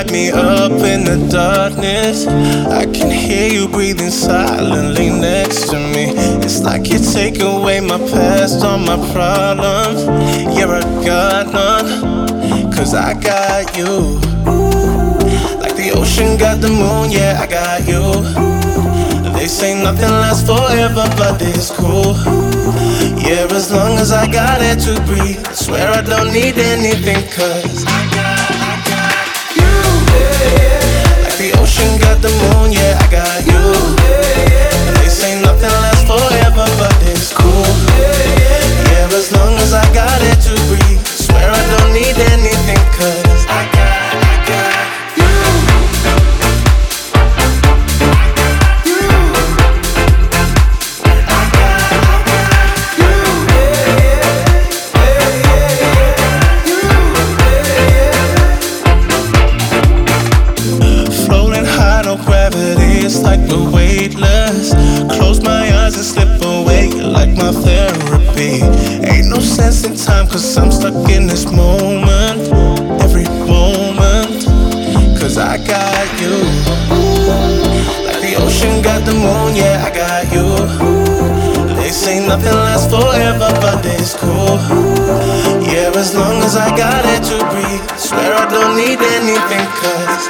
light me up in the darkness. I can hear you breathing silently next to me. It's like you take away my past, all my problems. You're a god, cause I got you. Like the ocean got the moon, yeah, I got you. They say nothing lasts forever, but it's cool. Yeah, as long as I got it to breathe. I swear I don't need anything, cause I got the moon, yeah, I got you. They say nothing lasts forever, but it's cool. Yeah, as long as I got it to breathe. Swear I don't need anything, cause Nothing lasts forever, but it's cool. Yeah, as long as I got it to breathe. Swear I don't need anything, cause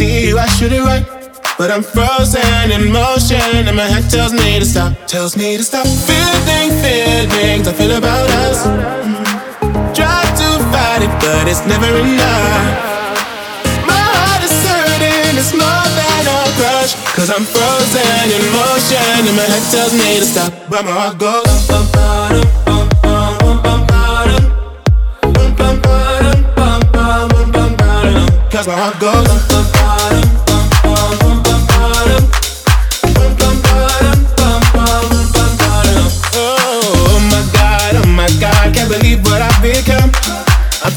see you, I should it right. But I'm frozen in motion, and my head tells me to stop, tells me to stop. Feeling feelings I feel about us. Mm. Try to fight it, but it's never enough. My heart is hurting, it's more than a crush. Cause I'm frozen in motion, and my head tells me to stop, but my heart goes. Cause my heart goes.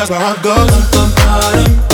That's where I go.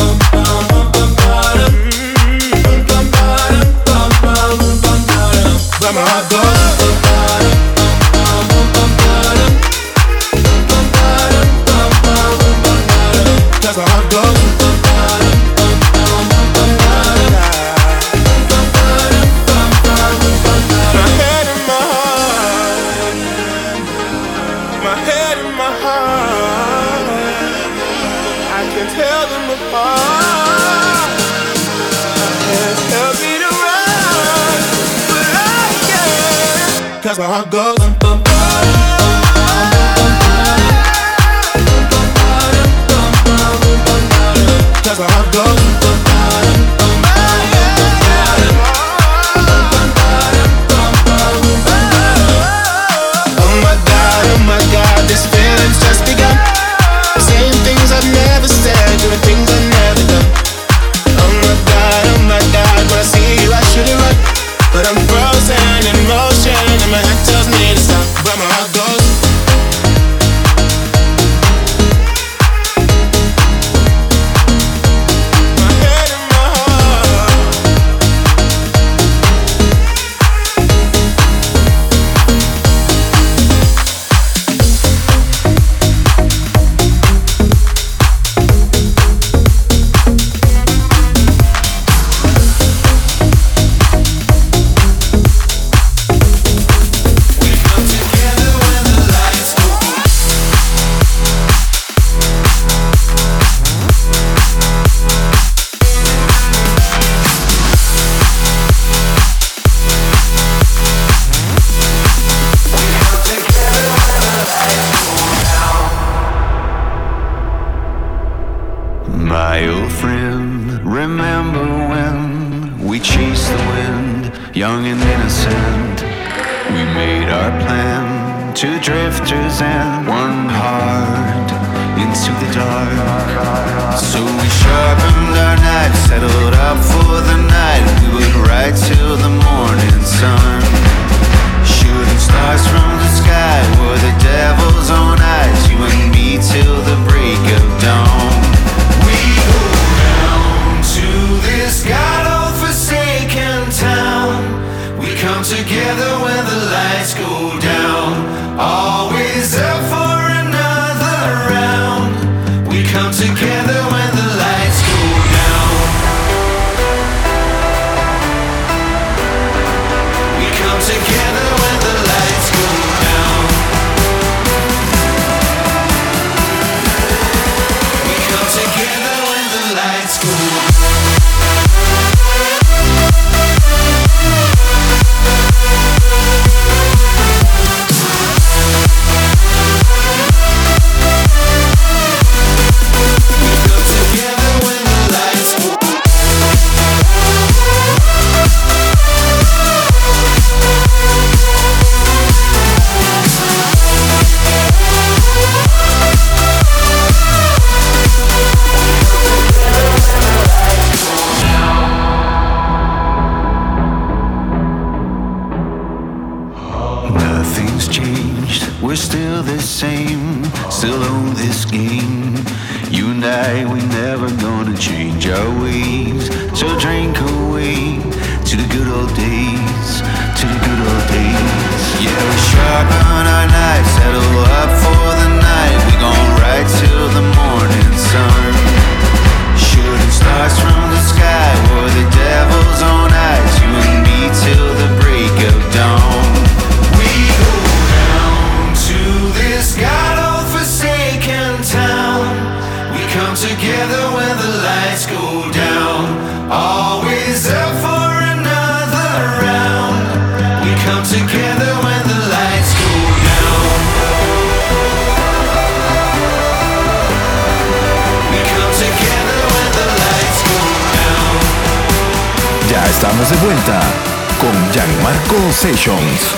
Drifters and Sensations.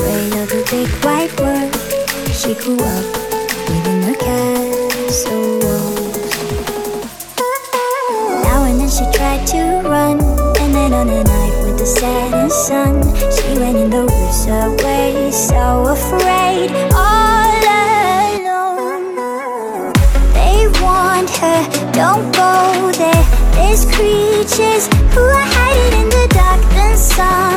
Afraid of the big white world, she grew up within a castle walls. Now and then she tried to run, and then on a night with the setting sun, she went in the woods away, so afraid, all alone. They want her, don't go there. There's creatures who are hiding in the dark and sun.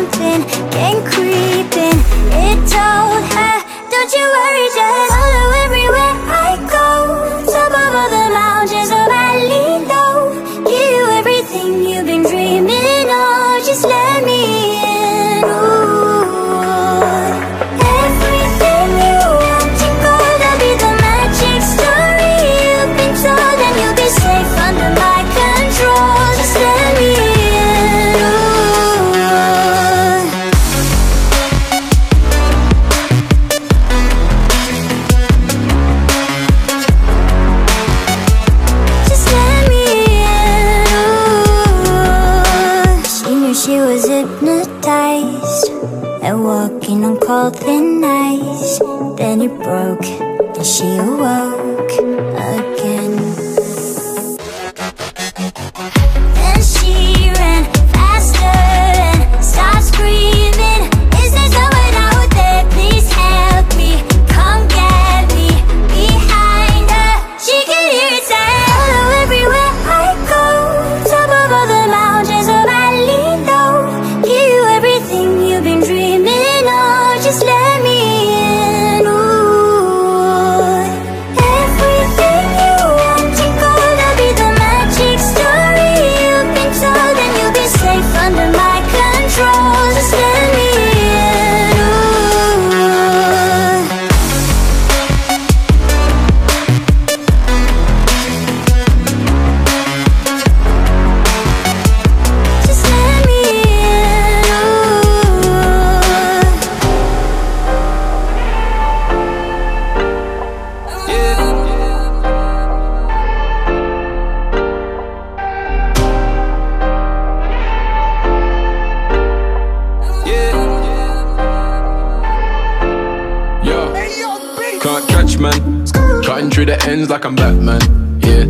Like I'm Batman, yeah.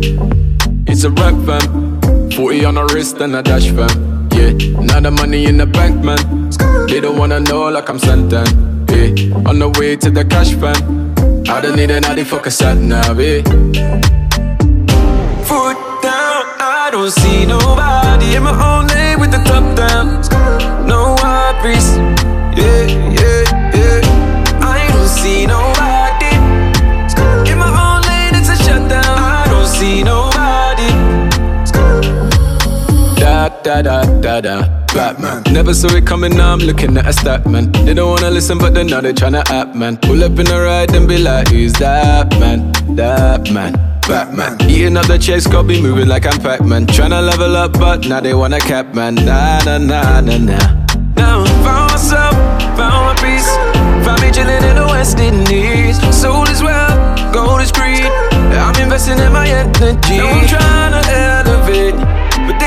It's a rap fam, 40 on the wrist and a dash fam, yeah. Now the money in the bank, man. They don't wanna know like I'm Santan, yeah. On the way to the cash fam, I don't need an Audi fuck a sat nav, yeah. Foot down, I don't see nobody in my own lane with the top down. No worries, Da da da da. Batman. Never saw it coming, now I'm looking at a stat man. They don't wanna listen, but then now they tryna act man. Pull up in the ride and be like, who's that man? That man. Batman. Eating up the chase, got be moving like I'm Pac-Man. Tryna level up, but now they wanna cap man. Nah, nah, nah, nah, nah. Now found myself, found my peace. Found me chilling in the West Indies. Soul is well, gold is greed. I'm investing in my energy. Now I'm trying to elevate,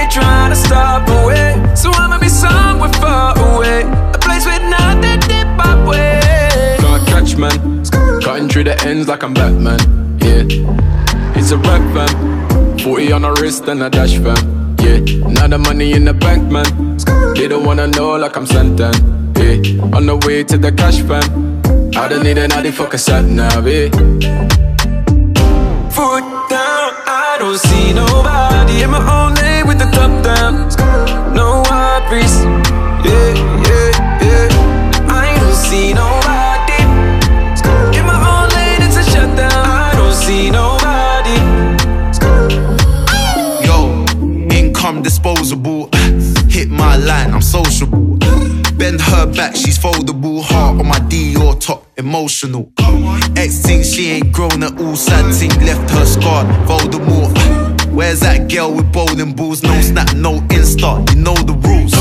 they trying to stop away. So I'ma be somewhere far away, a place with nothing deep up way. Can't catch man, cutting through the ends like I'm Batman. Yeah, it's a rap fam, 40 on the wrist and a dash fam. Yeah, now the money in the bank, man. They don't wanna know like I'm Santan. Yeah, on the way to the cash fam. I don't need an Audi fuck a sat nav, yeah foot down. I don't see nobody in my own the top down. No worries. Yeah, yeah, yeah. I don't see nobody. In my own lane, it's a shutdown. I don't see nobody. Yo, income disposable. Hit my line, I'm sociable. Bend her back, she's foldable. Heart on my Dior top, emotional. Ex thinks she ain't grown at all. Sad thing left her scarred. Voldemort. Where's that girl with bowling balls? No snap, no insta. You know the rules.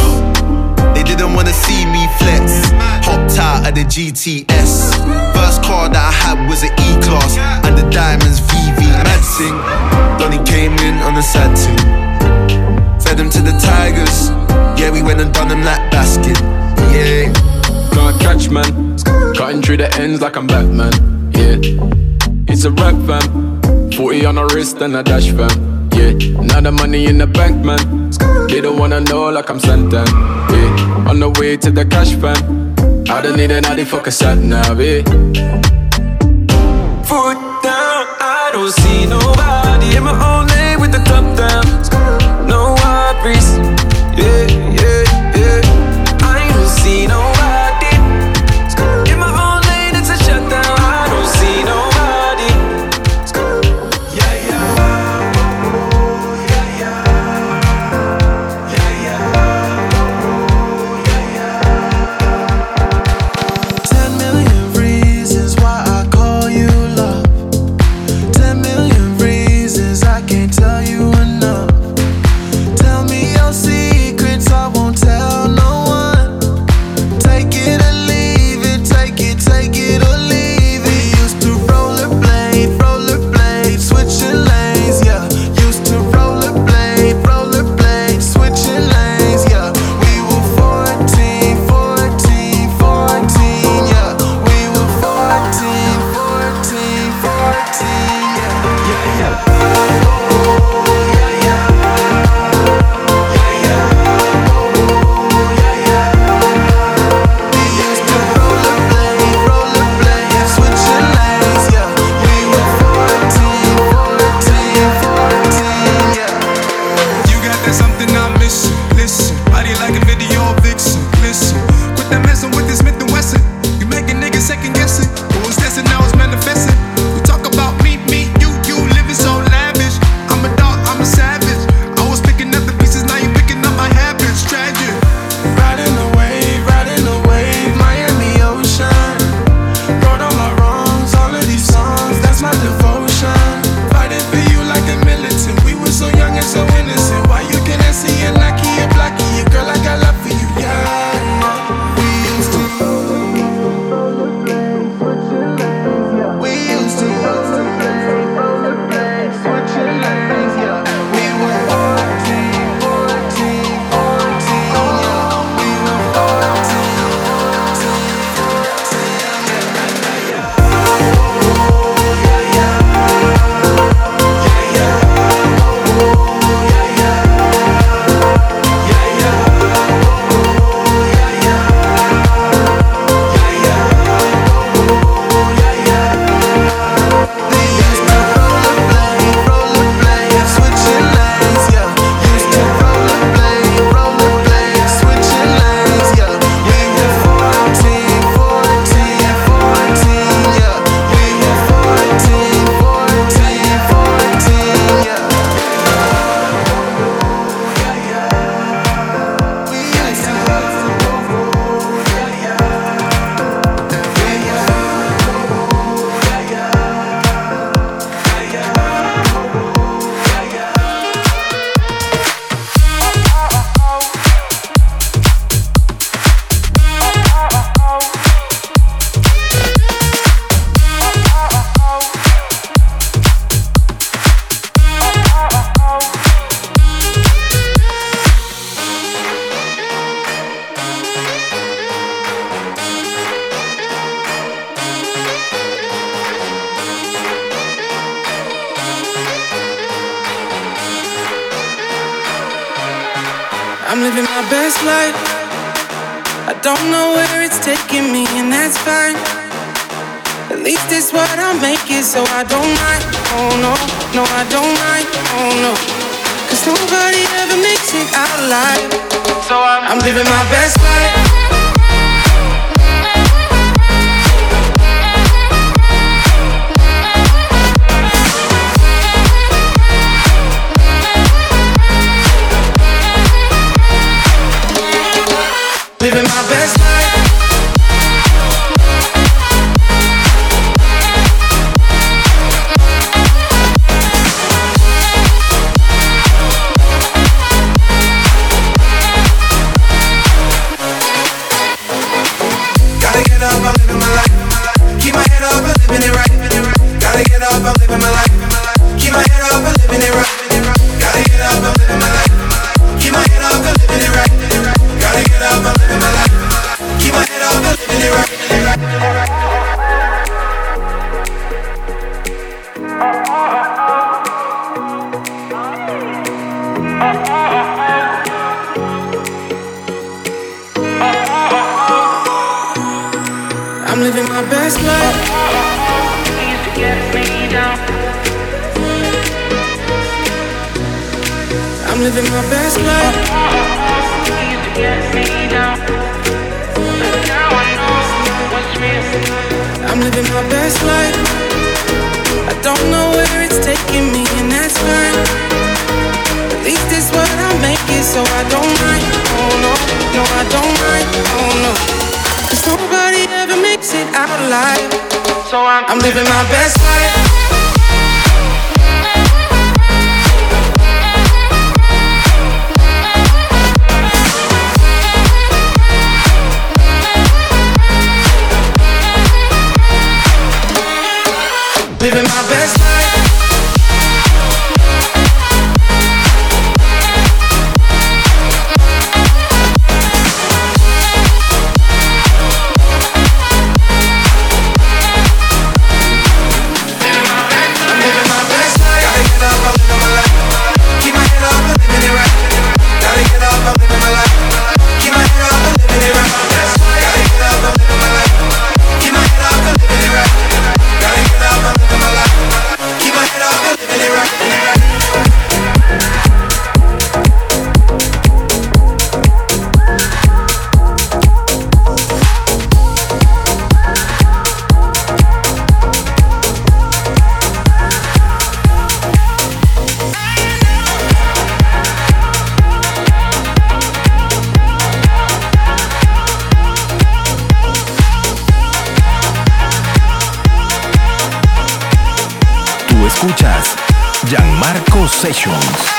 They didn't wanna see me flex. Hopped out of the GTS. First car that I had was an E class, and the diamonds VV. Mad sing. Donny came in on a sad team. Fed him to the tigers. Yeah, we went and done them like basket. Yeah. Can't catch man. Cutting through the ends like I'm Batman. Yeah. It's a rap fam. 40 on the wrist and a dash fam. Yeah. Now the money in the bank, man. They don't wanna know like I'm Santan. Yeah. On the way to the cash fam. I don't need an Audi fuck sat nav, yeah. Foot down, I don't see nobody in my own best life. I don't know where it's taking me, and that's fine. At least it's what I'm making, so I don't mind. Oh no, no, I don't mind. Oh no, cause nobody ever makes it out alive. So I'm, I'm living my best life. I'm living my best life. Living my best Sessions.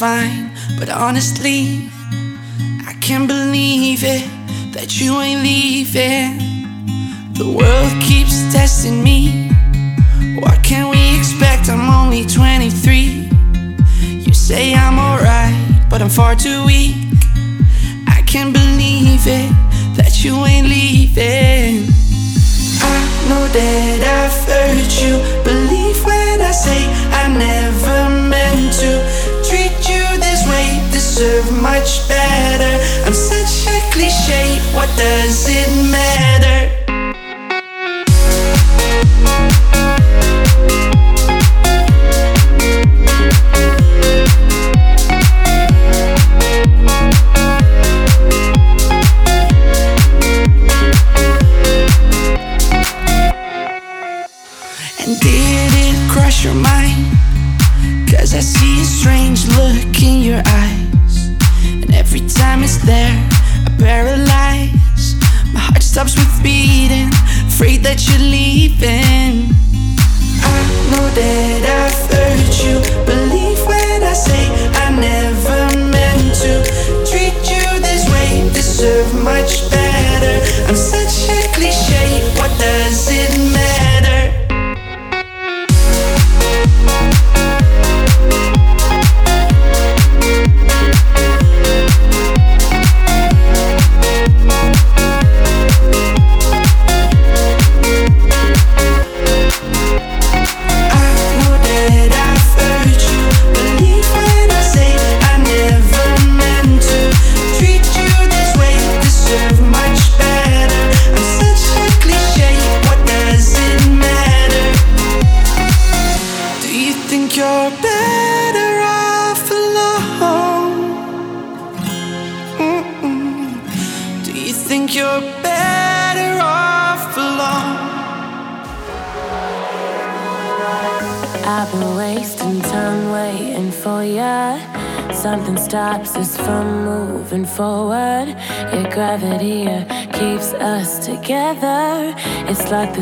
fine. much better. I'm such a cliche, what does it matter?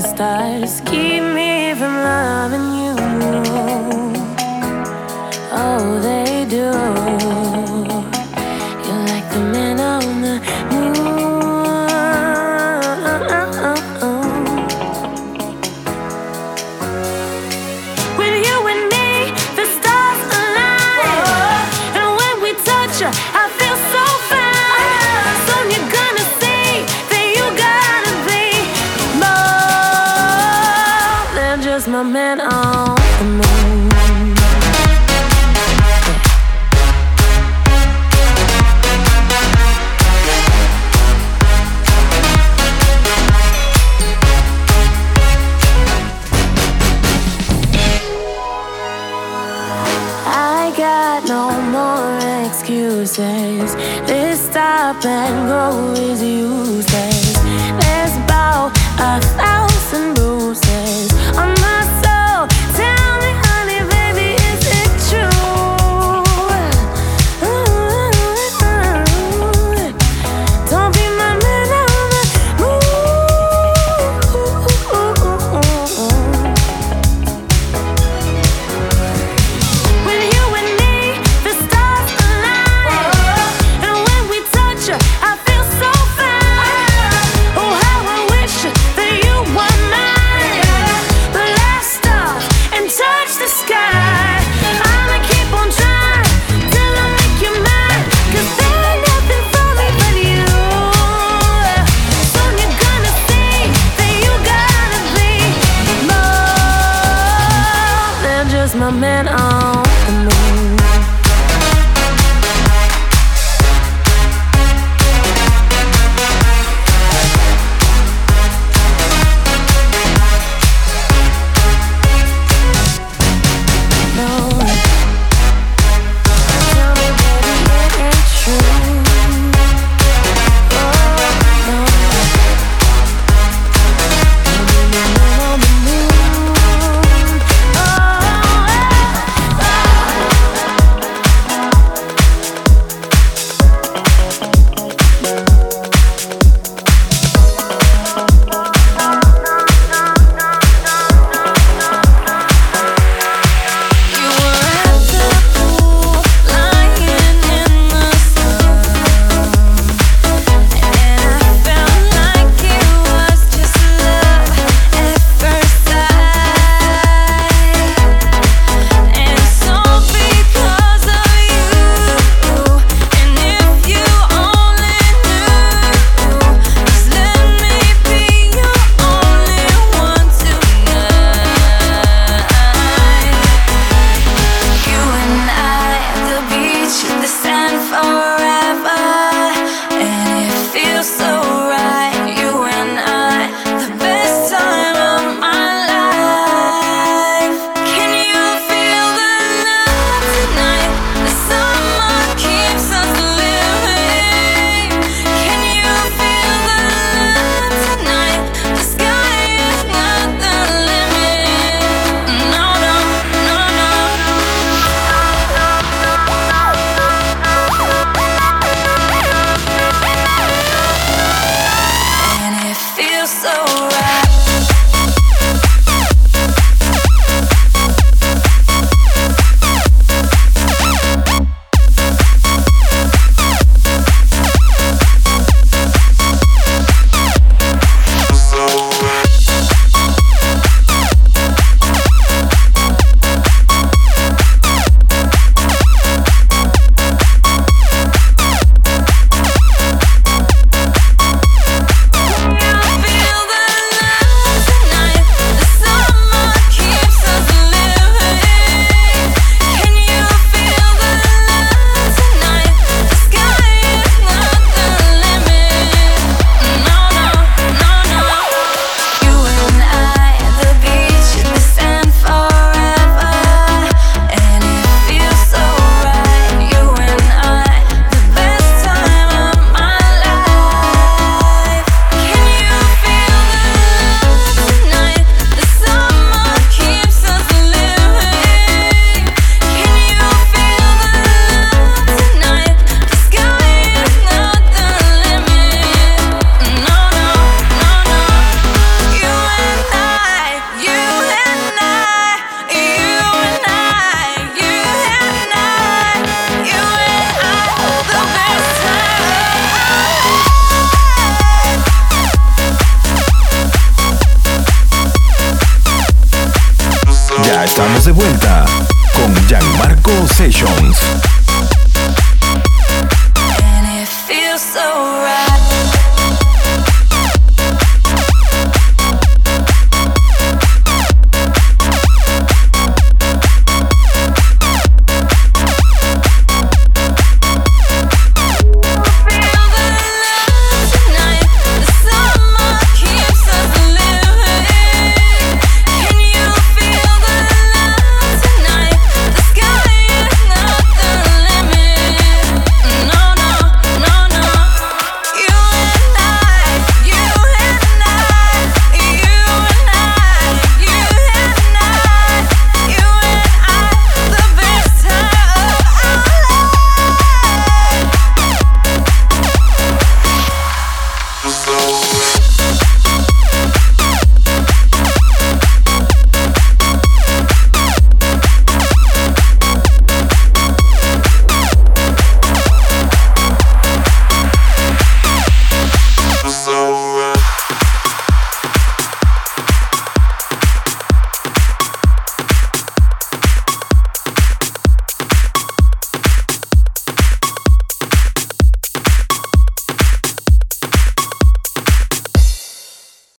can stop. went on.